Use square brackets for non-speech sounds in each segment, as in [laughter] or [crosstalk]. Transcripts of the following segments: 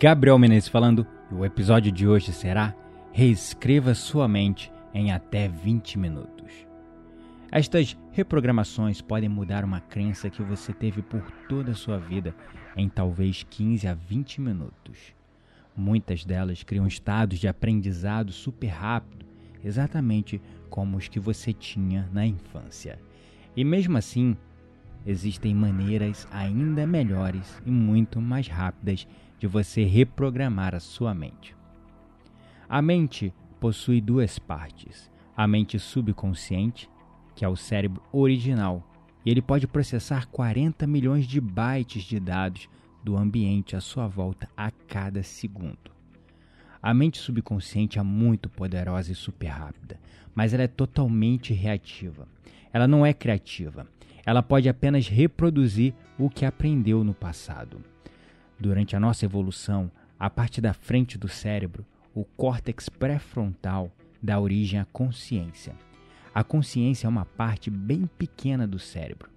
Gabriel Menezes falando, e o episódio de hoje será Reescreva sua mente em até 20 minutos. Estas reprogramações podem mudar uma crença que você teve por toda a sua vida em talvez 15 a 20 minutos. Muitas delas criam estados de aprendizado super rápido, exatamente como os que você tinha na infância. E mesmo assim, existem maneiras ainda melhores e muito mais rápidas de você reprogramar a sua mente. A mente possui duas partes: a mente subconsciente, que é o cérebro original, e ele pode processar 40 milhões de bytes de dados do ambiente à sua volta a cada segundo. A mente subconsciente é muito poderosa e super rápida, mas ela é totalmente reativa. Ela não é criativa. Ela pode apenas reproduzir o que aprendeu no passado. Durante a nossa evolução, a parte da frente do cérebro, o córtex pré-frontal, dá origem à consciência. A consciência é uma parte bem pequena do cérebro.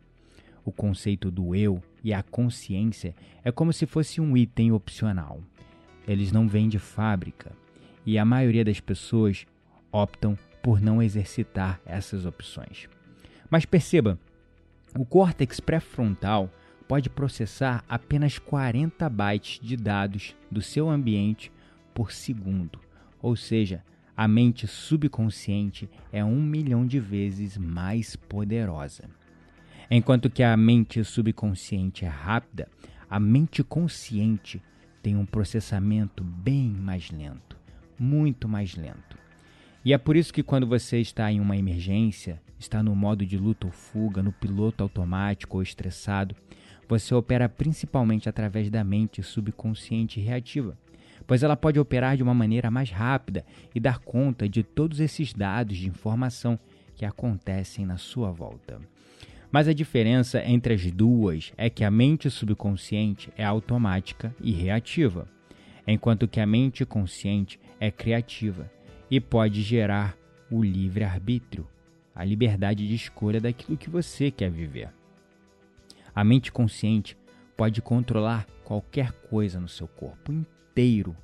O conceito do eu e a consciência é como se fosse um item opcional. Eles não vêm de fábrica e a maioria das pessoas optam por não exercitar essas opções. Mas perceba, o córtex pré-frontal pode processar apenas 40 bytes de dados do seu ambiente por segundo, ou seja, a mente subconsciente é um milhão de vezes mais poderosa. Enquanto que a mente subconsciente é rápida, a mente consciente tem um processamento bem mais lento, muito mais lento. E é por isso que quando você está em uma emergência, está no modo de luta ou fuga, no piloto automático ou estressado, você opera principalmente através da mente subconsciente reativa, pois ela pode operar de uma maneira mais rápida e dar conta de todos esses dados de informação que acontecem na sua volta. Mas a diferença entre as duas é que a mente subconsciente é automática e reativa, enquanto que a mente consciente é criativa e pode gerar o livre-arbítrio, a liberdade de escolha daquilo que você quer viver. A mente consciente pode controlar qualquer coisa no seu corpo inteiro.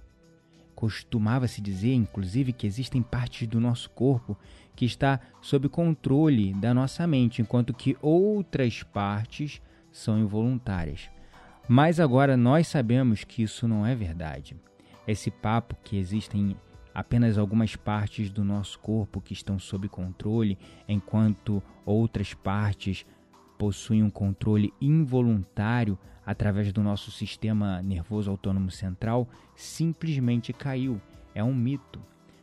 Costumava-se dizer, inclusive, que existem partes do nosso corpo que está sob controle da nossa mente, enquanto que outras partes são involuntárias. Mas agora nós sabemos que isso não é verdade. Esse papo que existem apenas algumas partes do nosso corpo que estão sob controle, enquanto outras partes possuem um controle involuntário através do nosso sistema nervoso autônomo central simplesmente caiu. É um mito.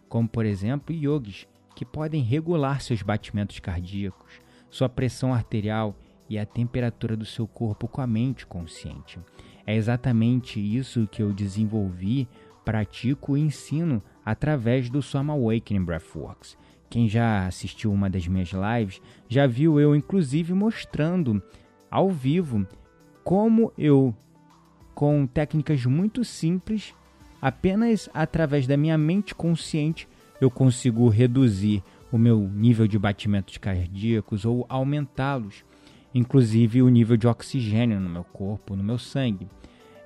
Como, por exemplo, yogis, que podem regular seus batimentos cardíacos, sua pressão arterial e a temperatura do seu corpo com a mente consciente. É exatamente isso que eu desenvolvi, pratico e ensino através do Soma Awakening Breathworks quem já assistiu uma das minhas lives já viu eu, inclusive, mostrando ao vivo como eu, com técnicas muito simples, apenas através da minha mente consciente, eu consigo reduzir o meu nível de batimentos cardíacos ou aumentá-los, inclusive o nível de oxigênio no meu corpo, no meu sangue.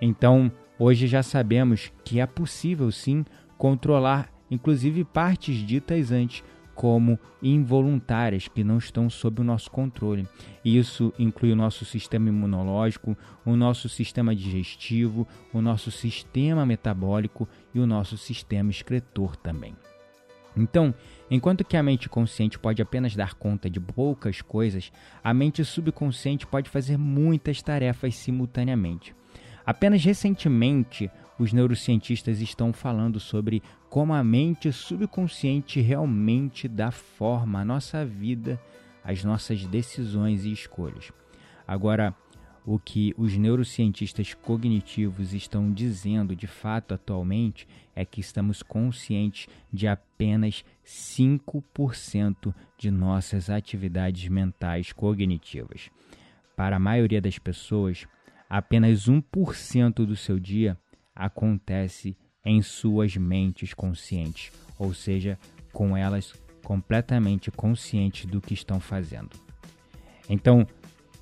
Então, hoje já sabemos que é possível sim controlar inclusive partes ditas antes como involuntárias que não estão sob o nosso controle. Isso inclui o nosso sistema imunológico, o nosso sistema digestivo, o nosso sistema metabólico e o nosso sistema excretor também. Então, enquanto que a mente consciente pode apenas dar conta de poucas coisas, a mente subconsciente pode fazer muitas tarefas simultaneamente. Apenas recentemente, os neurocientistas estão falando sobre como a mente subconsciente realmente dá forma à nossa vida, às nossas decisões e escolhas. Agora, o que os neurocientistas cognitivos estão dizendo de fato atualmente é que estamos conscientes de apenas 5% de nossas atividades mentais cognitivas. Para a maioria das pessoas, apenas 1% do seu dia acontece em suas mentes conscientes, ou seja, com elas completamente conscientes do que estão fazendo. Então,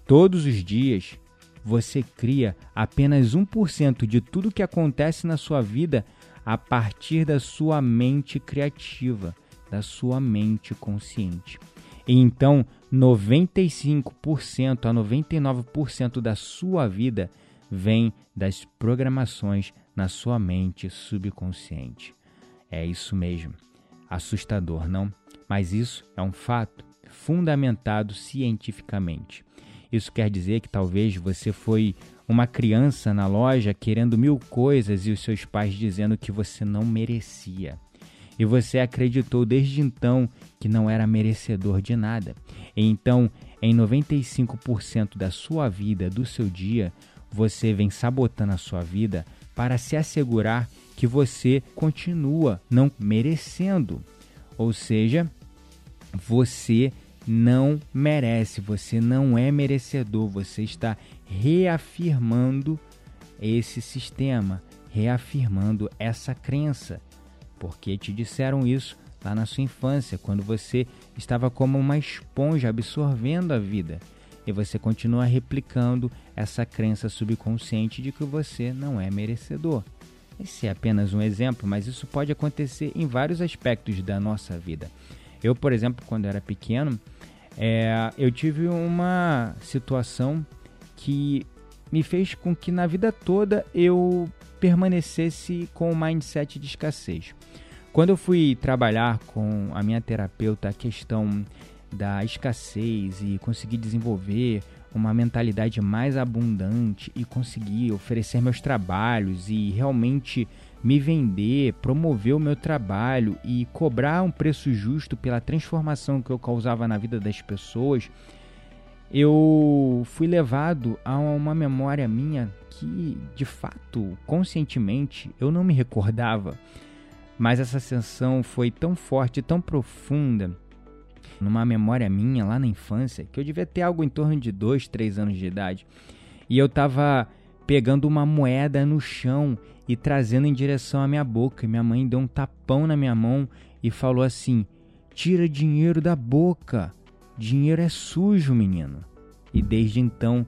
todos os dias, você cria apenas 1% de tudo que acontece na sua vida a partir da sua mente criativa, da sua mente consciente. Então, 95% a 99% da sua vida vem das programações na sua mente subconsciente. É isso mesmo. Assustador, não? Mas isso é um fato fundamentado cientificamente. Isso quer dizer que talvez você foi uma criança na loja querendo mil coisas e os seus pais dizendo que você não merecia. E você acreditou desde então que não era merecedor de nada. Então, em 95% da sua vida, do seu dia, você vem sabotando a sua vida para se assegurar que você continua não merecendo. Ou seja, você não merece, você não é merecedor, você está reafirmando esse sistema, reafirmando essa crença, porque te disseram isso lá na sua infância, quando você estava como uma esponja absorvendo a vida e você continua replicando essa crença subconsciente de que você não é merecedor. Esse é apenas um exemplo, mas isso pode acontecer em vários aspectos da nossa vida. Eu, por exemplo, quando era pequeno, é, eu tive uma situação que me fez com que na vida toda eu permanecesse com o mindset de escassez. Quando eu fui trabalhar com a minha terapeuta a questão da escassez e conseguir desenvolver uma mentalidade mais abundante e conseguir oferecer meus trabalhos e realmente me vender, promover o meu trabalho e cobrar um preço justo pela transformação que eu causava na vida das pessoas, eu fui levado a uma memória minha que, de fato, conscientemente, eu não me recordava. Mas essa sensação foi tão forte, tão profunda, numa memória minha lá na infância, que eu devia ter algo em torno de 2, 3 anos de idade. E eu tava pegando uma moeda no chão e trazendo em direção à minha boca. E minha mãe deu um tapão na minha mão e falou assim: Tira dinheiro da boca. Dinheiro é sujo, menino. E desde então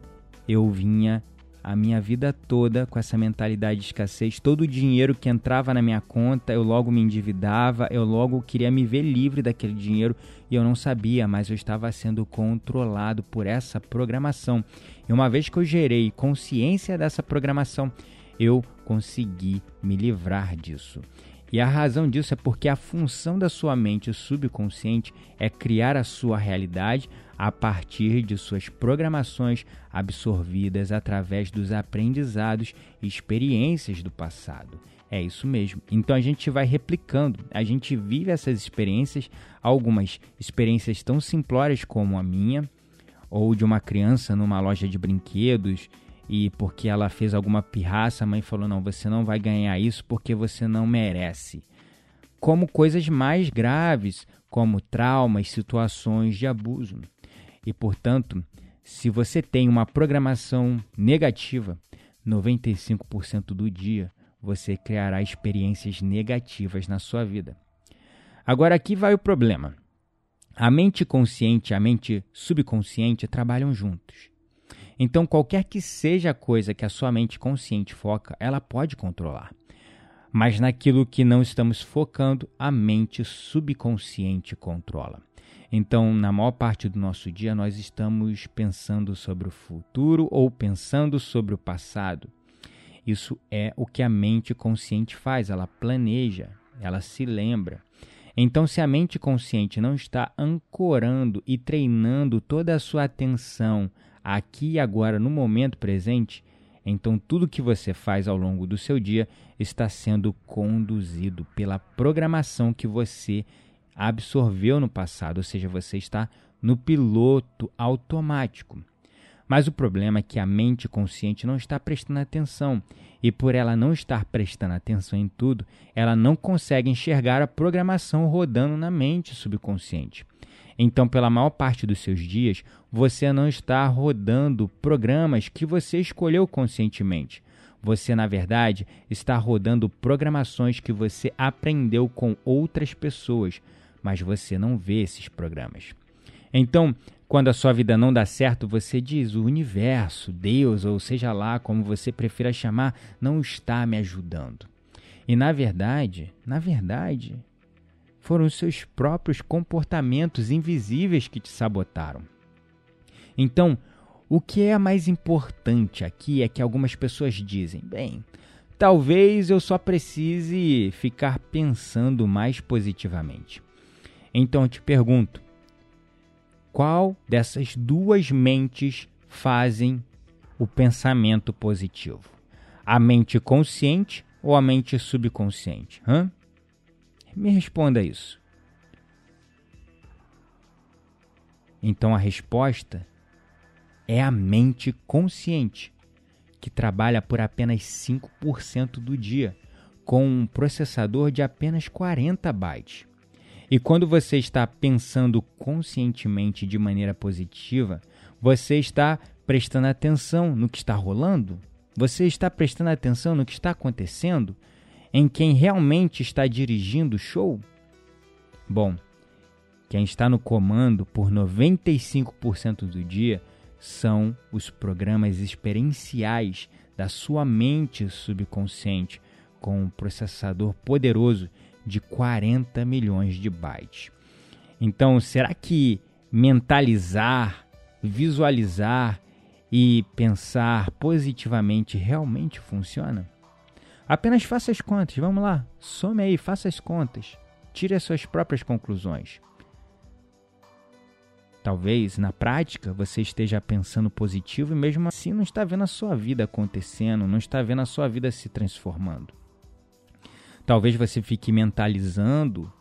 eu vinha a minha vida toda com essa mentalidade de escassez. Todo o dinheiro que entrava na minha conta, eu logo me endividava, eu logo queria me ver livre daquele dinheiro e eu não sabia, mas eu estava sendo controlado por essa programação. E uma vez que eu gerei consciência dessa programação, eu consegui me livrar disso. E a razão disso é porque a função da sua mente subconsciente é criar a sua realidade a partir de suas programações absorvidas através dos aprendizados e experiências do passado. É isso mesmo. Então a gente vai replicando, a gente vive essas experiências, algumas experiências tão simplórias como a minha, ou de uma criança numa loja de brinquedos e porque ela fez alguma pirraça, a mãe falou: não, você não vai ganhar isso porque você não merece. Como coisas mais graves, como traumas, situações de abuso. E portanto, se você tem uma programação negativa, 95% do dia você criará experiências negativas na sua vida. Agora aqui vai o problema. A mente consciente e a mente subconsciente trabalham juntos. Então, qualquer que seja a coisa que a sua mente consciente foca, ela pode controlar. Mas naquilo que não estamos focando, a mente subconsciente controla. Então, na maior parte do nosso dia, nós estamos pensando sobre o futuro ou pensando sobre o passado. Isso é o que a mente consciente faz, ela planeja, ela se lembra. Então, se a mente consciente não está ancorando e treinando toda a sua atenção aqui e agora, no momento presente, então tudo que você faz ao longo do seu dia está sendo conduzido pela programação que você absorveu no passado, ou seja, você está no piloto automático. Mas o problema é que a mente consciente não está prestando atenção, e por ela não estar prestando atenção em tudo, ela não consegue enxergar a programação rodando na mente subconsciente. Então, pela maior parte dos seus dias, você não está rodando programas que você escolheu conscientemente. Você, na verdade, está rodando programações que você aprendeu com outras pessoas, mas você não vê esses programas. Então, quando a sua vida não dá certo, você diz: o universo, Deus, ou seja lá como você prefira chamar, não está me ajudando. E na verdade, na verdade, foram os seus próprios comportamentos invisíveis que te sabotaram. Então, o que é mais importante aqui é que algumas pessoas dizem: bem, talvez eu só precise ficar pensando mais positivamente. Então eu te pergunto: qual dessas duas mentes fazem o pensamento positivo? A mente consciente ou a mente subconsciente? Hã? Me responda isso. Então a resposta é a mente consciente, que trabalha por apenas 5% do dia, com um processador de apenas 40 bytes. E quando você está pensando conscientemente de maneira positiva, você está prestando atenção no que está rolando? Você está prestando atenção no que está acontecendo? Em quem realmente está dirigindo o show? Bom, quem está no comando por 95% do dia são os programas experienciais da sua mente subconsciente, com um processador poderoso de 40 milhões de bytes. Então, será que mentalizar, visualizar e pensar positivamente realmente funciona? Apenas faça as contas, vamos lá, some aí, faça as contas, tire as suas próprias conclusões. Talvez na prática você esteja pensando positivo e mesmo assim não está vendo a sua vida acontecendo, não está vendo a sua vida se transformando. Talvez você fique mentalizando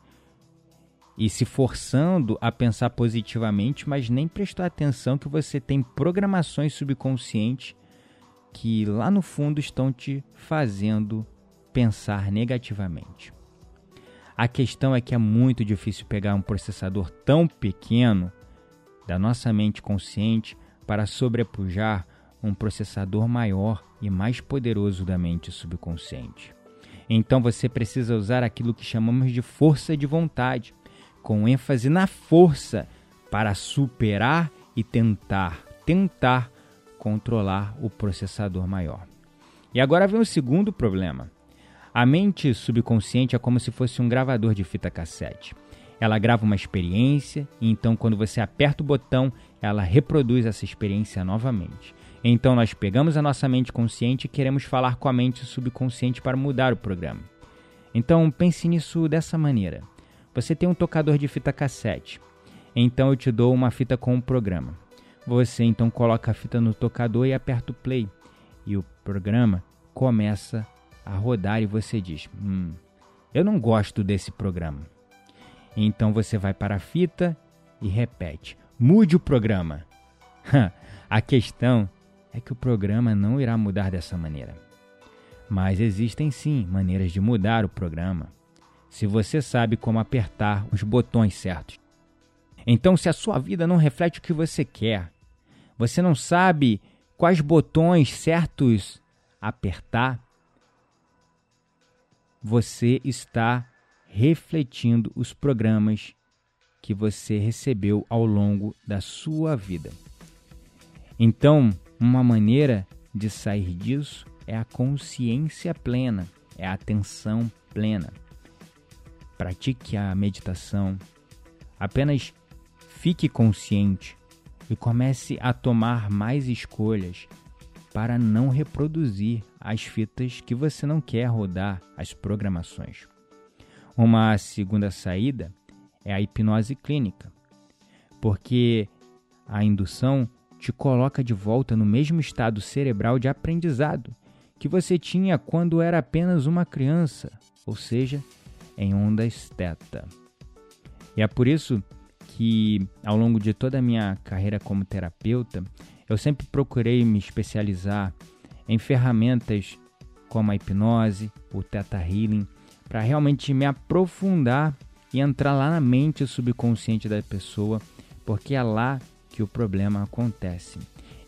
e se forçando a pensar positivamente, mas nem prestou atenção que você tem programações subconscientes que lá no fundo estão te fazendo pensar negativamente. A questão é que é muito difícil pegar um processador tão pequeno da nossa mente consciente para sobrepujar um processador maior e mais poderoso da mente subconsciente. Então você precisa usar aquilo que chamamos de força de vontade, com ênfase na força para superar e tentar, tentar controlar o processador maior. E agora vem o segundo problema. A mente subconsciente é como se fosse um gravador de fita cassete. Ela grava uma experiência e então quando você aperta o botão, ela reproduz essa experiência novamente. Então nós pegamos a nossa mente consciente e queremos falar com a mente subconsciente para mudar o programa. Então pense nisso dessa maneira. Você tem um tocador de fita cassete. Então eu te dou uma fita com um programa. Você então coloca a fita no tocador e aperta o play. E o programa começa a rodar e você diz: Hum, eu não gosto desse programa. Então você vai para a fita e repete: Mude o programa. [laughs] a questão é que o programa não irá mudar dessa maneira. Mas existem sim maneiras de mudar o programa, se você sabe como apertar os botões certos. Então, se a sua vida não reflete o que você quer, você não sabe quais botões certos apertar, você está refletindo os programas que você recebeu ao longo da sua vida. Então, uma maneira de sair disso é a consciência plena, é a atenção plena. Pratique a meditação. Apenas fique consciente e comece a tomar mais escolhas para não reproduzir as fitas que você não quer rodar, as programações. Uma segunda saída é a hipnose clínica, porque a indução te coloca de volta no mesmo estado cerebral de aprendizado que você tinha quando era apenas uma criança, ou seja, em ondas teta. E é por isso que, ao longo de toda a minha carreira como terapeuta, eu sempre procurei me especializar em ferramentas como a hipnose, o Theta Healing, para realmente me aprofundar e entrar lá na mente subconsciente da pessoa, porque é lá que o problema acontece.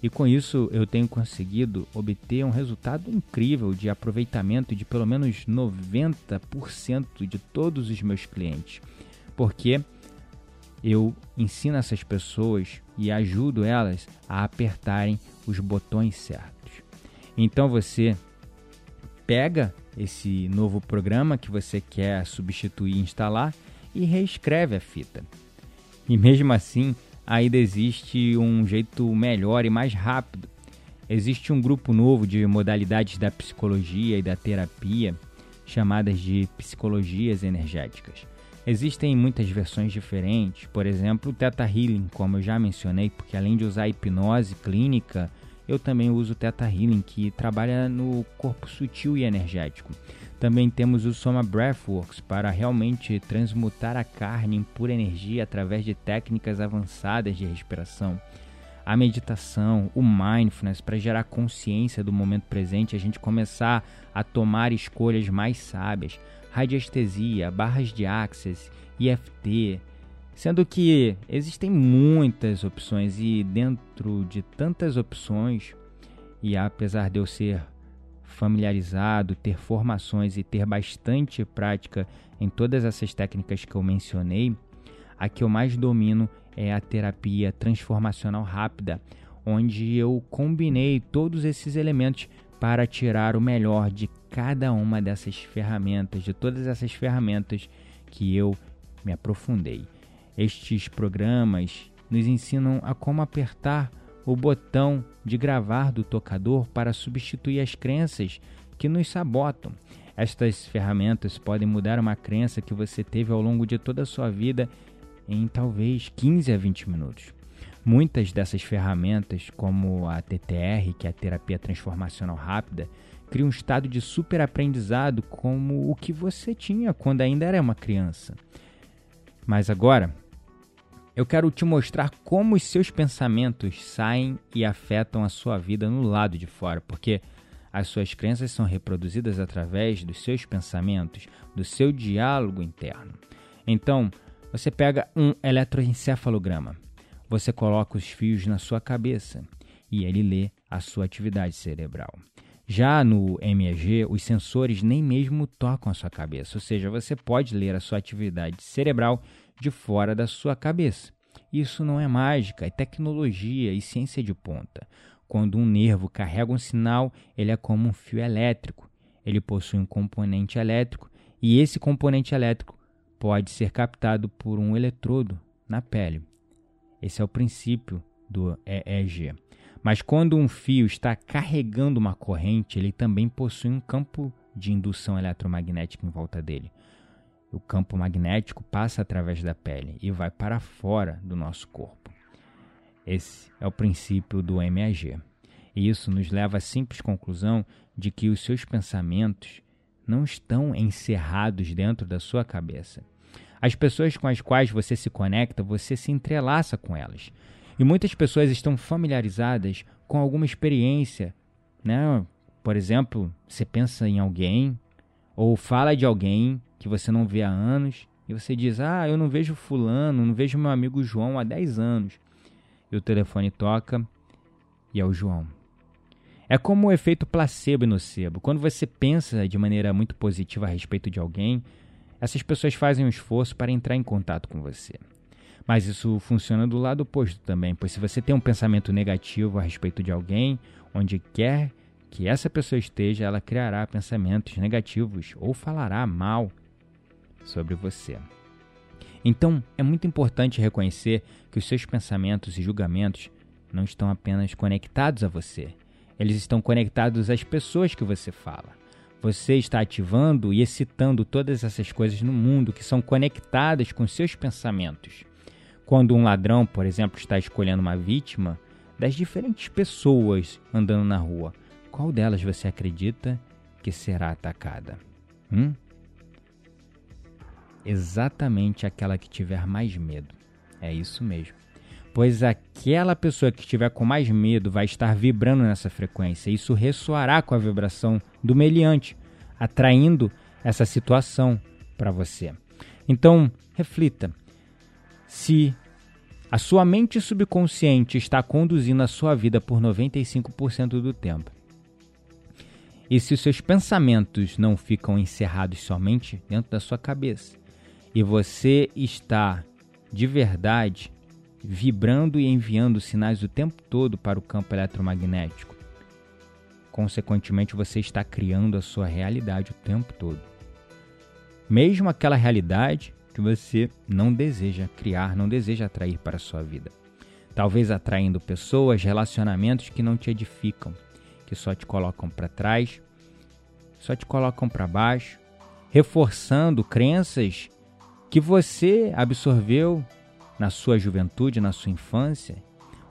E com isso eu tenho conseguido obter um resultado incrível de aproveitamento de pelo menos 90% de todos os meus clientes. Porque eu ensino essas pessoas e ajudo elas a apertarem os botões certos. Então você pega esse novo programa que você quer substituir e instalar e reescreve a fita. E mesmo assim, ainda existe um jeito melhor e mais rápido. Existe um grupo novo de modalidades da psicologia e da terapia chamadas de psicologias energéticas. Existem muitas versões diferentes, por exemplo, o Theta Healing, como eu já mencionei, porque além de usar hipnose clínica, eu também uso o Theta Healing, que trabalha no corpo sutil e energético. Também temos o Soma Breathworks para realmente transmutar a carne em pura energia através de técnicas avançadas de respiração. A meditação, o mindfulness para gerar consciência do momento presente, a gente começar a tomar escolhas mais sábias radiestesia, barras de access, IFT, sendo que existem muitas opções e dentro de tantas opções, e apesar de eu ser familiarizado, ter formações e ter bastante prática em todas essas técnicas que eu mencionei, a que eu mais domino é a terapia transformacional rápida, onde eu combinei todos esses elementos para tirar o melhor de cada uma dessas ferramentas, de todas essas ferramentas que eu me aprofundei. Estes programas nos ensinam a como apertar o botão de gravar do tocador para substituir as crenças que nos sabotam. Estas ferramentas podem mudar uma crença que você teve ao longo de toda a sua vida em talvez 15 a 20 minutos. Muitas dessas ferramentas, como a TTR, que é a terapia transformacional rápida, criam um estado de super aprendizado como o que você tinha quando ainda era uma criança. Mas agora, eu quero te mostrar como os seus pensamentos saem e afetam a sua vida no lado de fora, porque as suas crenças são reproduzidas através dos seus pensamentos, do seu diálogo interno. Então, você pega um eletroencefalograma você coloca os fios na sua cabeça e ele lê a sua atividade cerebral. Já no MEG, os sensores nem mesmo tocam a sua cabeça, ou seja, você pode ler a sua atividade cerebral de fora da sua cabeça. Isso não é mágica, é tecnologia e ciência de ponta. Quando um nervo carrega um sinal, ele é como um fio elétrico. Ele possui um componente elétrico e esse componente elétrico pode ser captado por um eletrodo na pele. Esse é o princípio do EEG. Mas quando um fio está carregando uma corrente, ele também possui um campo de indução eletromagnética em volta dele. O campo magnético passa através da pele e vai para fora do nosso corpo. Esse é o princípio do MEG. E isso nos leva à simples conclusão de que os seus pensamentos não estão encerrados dentro da sua cabeça. As pessoas com as quais você se conecta, você se entrelaça com elas. E muitas pessoas estão familiarizadas com alguma experiência, né? Por exemplo, você pensa em alguém ou fala de alguém que você não vê há anos e você diz: "Ah, eu não vejo fulano, não vejo meu amigo João há 10 anos". E o telefone toca e é o João. É como o efeito placebo e nocebo. Quando você pensa de maneira muito positiva a respeito de alguém, essas pessoas fazem um esforço para entrar em contato com você. Mas isso funciona do lado oposto também, pois se você tem um pensamento negativo a respeito de alguém, onde quer que essa pessoa esteja, ela criará pensamentos negativos ou falará mal sobre você. Então, é muito importante reconhecer que os seus pensamentos e julgamentos não estão apenas conectados a você, eles estão conectados às pessoas que você fala. Você está ativando e excitando todas essas coisas no mundo que são conectadas com seus pensamentos. Quando um ladrão, por exemplo, está escolhendo uma vítima, das diferentes pessoas andando na rua, qual delas você acredita que será atacada? Hum? Exatamente aquela que tiver mais medo. É isso mesmo. Pois aquela pessoa que estiver com mais medo vai estar vibrando nessa frequência. Isso ressoará com a vibração do meliante, atraindo essa situação para você. Então, reflita. Se a sua mente subconsciente está conduzindo a sua vida por 95% do tempo, e se seus pensamentos não ficam encerrados somente dentro da sua cabeça, e você está de verdade vibrando e enviando sinais o tempo todo para o campo eletromagnético, consequentemente você está criando a sua realidade o tempo todo. Mesmo aquela realidade que você não deseja criar, não deseja atrair para a sua vida. Talvez atraindo pessoas, relacionamentos que não te edificam, que só te colocam para trás, só te colocam para baixo, reforçando crenças que você absorveu na sua juventude, na sua infância,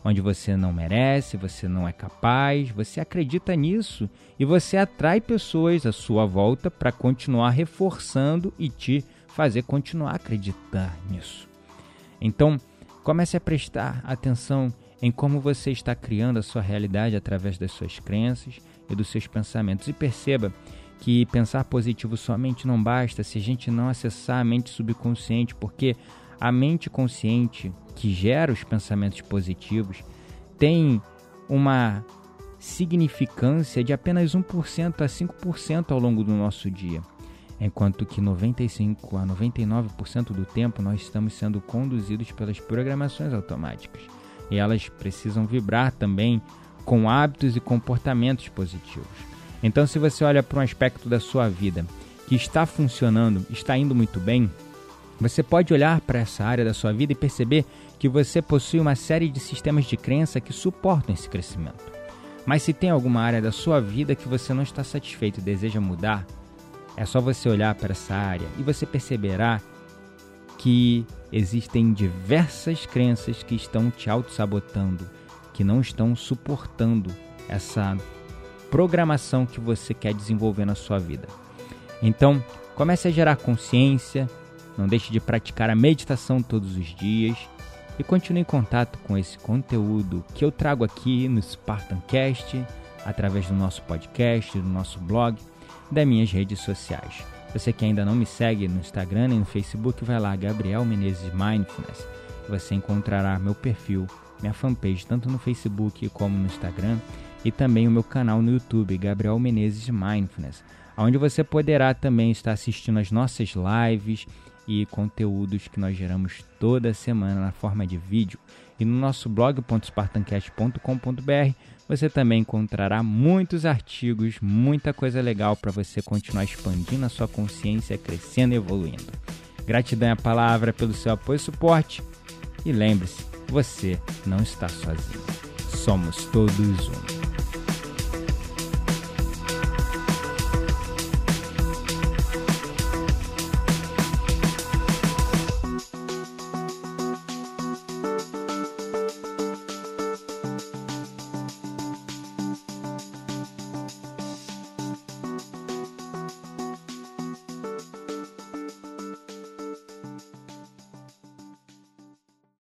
onde você não merece, você não é capaz, você acredita nisso e você atrai pessoas à sua volta para continuar reforçando e te fazer continuar a acreditar nisso. Então, comece a prestar atenção em como você está criando a sua realidade através das suas crenças e dos seus pensamentos e perceba que pensar positivo somente não basta se a gente não acessar a mente subconsciente, porque a mente consciente que gera os pensamentos positivos tem uma significância de apenas 1% a 5% ao longo do nosso dia, enquanto que 95 a 99% do tempo nós estamos sendo conduzidos pelas programações automáticas e elas precisam vibrar também com hábitos e comportamentos positivos. Então, se você olha para um aspecto da sua vida que está funcionando, está indo muito bem, você pode olhar para essa área da sua vida e perceber que você possui uma série de sistemas de crença que suportam esse crescimento. Mas se tem alguma área da sua vida que você não está satisfeito e deseja mudar, é só você olhar para essa área e você perceberá que existem diversas crenças que estão te auto-sabotando, que não estão suportando essa programação que você quer desenvolver na sua vida. Então, comece a gerar consciência, não deixe de praticar a meditação todos os dias e continue em contato com esse conteúdo que eu trago aqui no Spartancast, através do nosso podcast, do nosso blog das minhas redes sociais. Você que ainda não me segue no Instagram e no Facebook, vai lá, Gabriel Menezes Mindfulness. Você encontrará meu perfil, minha fanpage, tanto no Facebook como no Instagram, e também o meu canal no YouTube, Gabriel Menezes Mindfulness, onde você poderá também estar assistindo as nossas lives e conteúdos que nós geramos toda semana na forma de vídeo. E no nosso blog.spartancast.com.br você também encontrará muitos artigos, muita coisa legal para você continuar expandindo a sua consciência, crescendo e evoluindo. Gratidão à palavra pelo seu apoio e suporte. E lembre-se, você não está sozinho. Somos todos um.